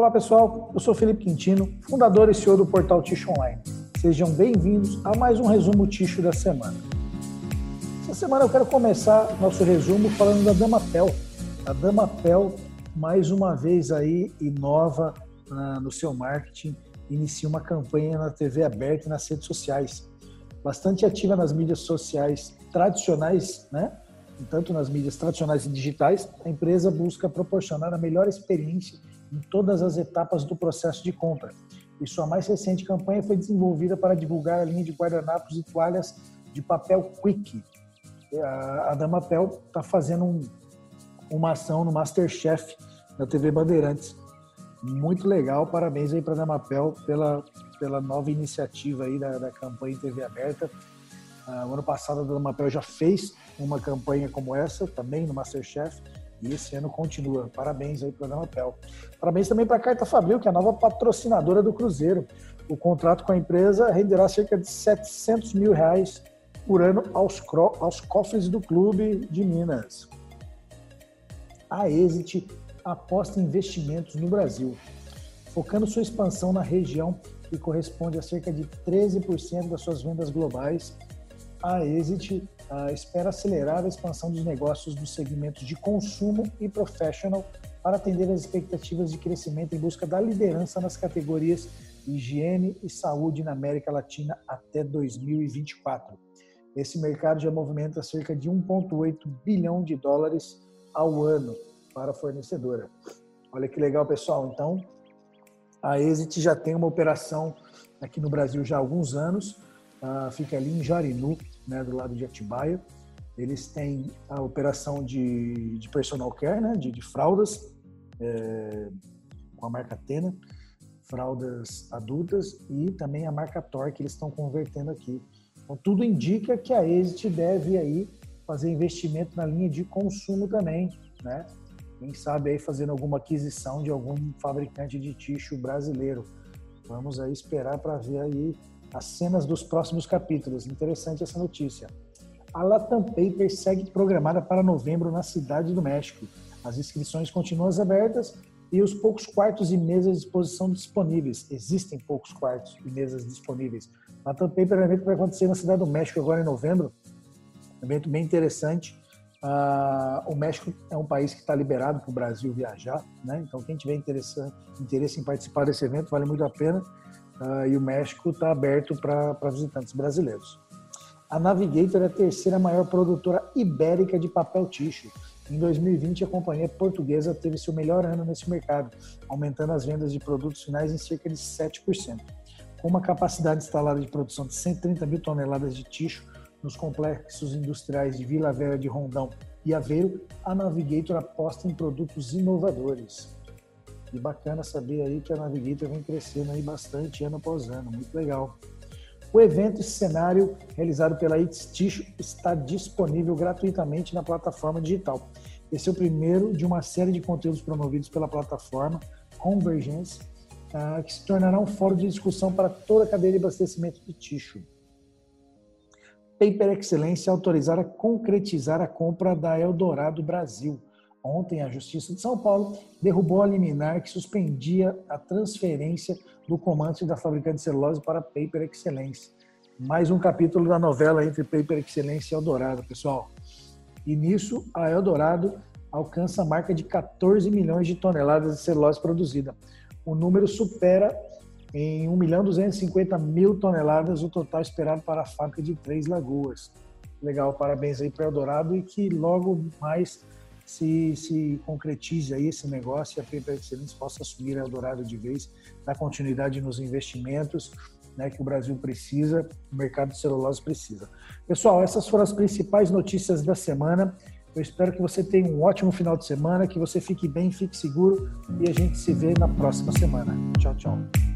Olá pessoal, eu sou Felipe Quintino, fundador e CEO do portal Ticho Online. Sejam bem-vindos a mais um resumo Ticho da semana. Essa semana eu quero começar nosso resumo falando da Damapel. A Damapel, mais uma vez aí, inova uh, no seu marketing, inicia uma campanha na TV aberta e nas redes sociais. Bastante ativa nas mídias sociais tradicionais, né? Tanto nas mídias tradicionais e digitais, a empresa busca proporcionar a melhor experiência em todas as etapas do processo de compra. E sua mais recente campanha foi desenvolvida para divulgar a linha de guardanapos e toalhas de papel Quick. A Damapel está fazendo um, uma ação no Masterchef da TV Bandeirantes. Muito legal, parabéns aí para a Damapel pela, pela nova iniciativa aí da, da campanha TV aberta. Uh, ano passado a Damapel já fez uma campanha como essa, também no Masterchef, e esse ano continua. Parabéns aí para a Damapel. Parabéns também para a Carta Fabril, que é a nova patrocinadora do Cruzeiro. O contrato com a empresa renderá cerca de 700 mil reais por ano aos, aos cofres do clube de Minas. A Exit aposta em investimentos no Brasil, focando sua expansão na região que corresponde a cerca de 13% das suas vendas globais. A Exit uh, espera acelerar a expansão dos negócios dos segmentos de consumo e professional para atender às expectativas de crescimento em busca da liderança nas categorias higiene e saúde na América Latina até 2024. Esse mercado já movimenta cerca de 1,8 bilhão de dólares ao ano para a fornecedora. Olha que legal, pessoal. Então, a Exit já tem uma operação aqui no Brasil já há alguns anos, uh, fica ali em Jarinu, né, do lado de Atibaia. Eles têm a operação de, de personal care, né, de, de fraldas, é, com a marca Tena, fraldas adultas e também a marca Tor que eles estão convertendo aqui. Então, tudo indica que a Exit deve aí fazer investimento na linha de consumo também, né? Quem sabe aí fazendo alguma aquisição de algum fabricante de tixo brasileiro. Vamos aí esperar para ver aí as cenas dos próximos capítulos. Interessante essa notícia. A Latam Paper segue programada para novembro na Cidade do México. As inscrições continuam abertas e os poucos quartos e mesas de exposição disponíveis. Existem poucos quartos e mesas disponíveis. Latam Paper é um evento que vai acontecer na Cidade do México agora em novembro. Um evento bem interessante. Uh, o México é um país que está liberado para o Brasil viajar, né? Então quem tiver interesse, interesse em participar desse evento vale muito a pena uh, e o México está aberto para visitantes brasileiros. A Navigator é a terceira maior produtora ibérica de papel tixo. Em 2020, a companhia portuguesa teve seu melhor ano nesse mercado, aumentando as vendas de produtos finais em cerca de 7%. Com uma capacidade instalada de produção de 130 mil toneladas de tixo nos complexos industriais de Vila Velha de Rondão e Aveiro, a Navigator aposta em produtos inovadores. E bacana saber aí que a Navigator vem crescendo aí bastante ano após ano, muito legal. O evento e cenário realizado pela It's está disponível gratuitamente na plataforma digital. Esse é o primeiro de uma série de conteúdos promovidos pela plataforma Convergence, uh, que se tornará um fórum de discussão para toda a cadeia de abastecimento de tixo. Paper Excelência autorizar a concretizar a compra da Eldorado Brasil Ontem, a Justiça de São Paulo derrubou a liminar que suspendia a transferência do comando da fabricante de celulose para Paper Excellence. Mais um capítulo da novela entre Paper Excellence e Eldorado, pessoal. E nisso, a Eldorado alcança a marca de 14 milhões de toneladas de celulose produzida. O número supera em 1 milhão 250 mil toneladas o total esperado para a fábrica de Três Lagoas. Legal, parabéns aí para Eldorado e que logo mais se, se concretize aí esse negócio e a Paper Excellence possa assumir a Eldorado de vez, dar continuidade nos investimentos né, que o Brasil precisa, o mercado de celulose precisa. Pessoal, essas foram as principais notícias da semana. Eu espero que você tenha um ótimo final de semana, que você fique bem, fique seguro e a gente se vê na próxima semana. Tchau, tchau.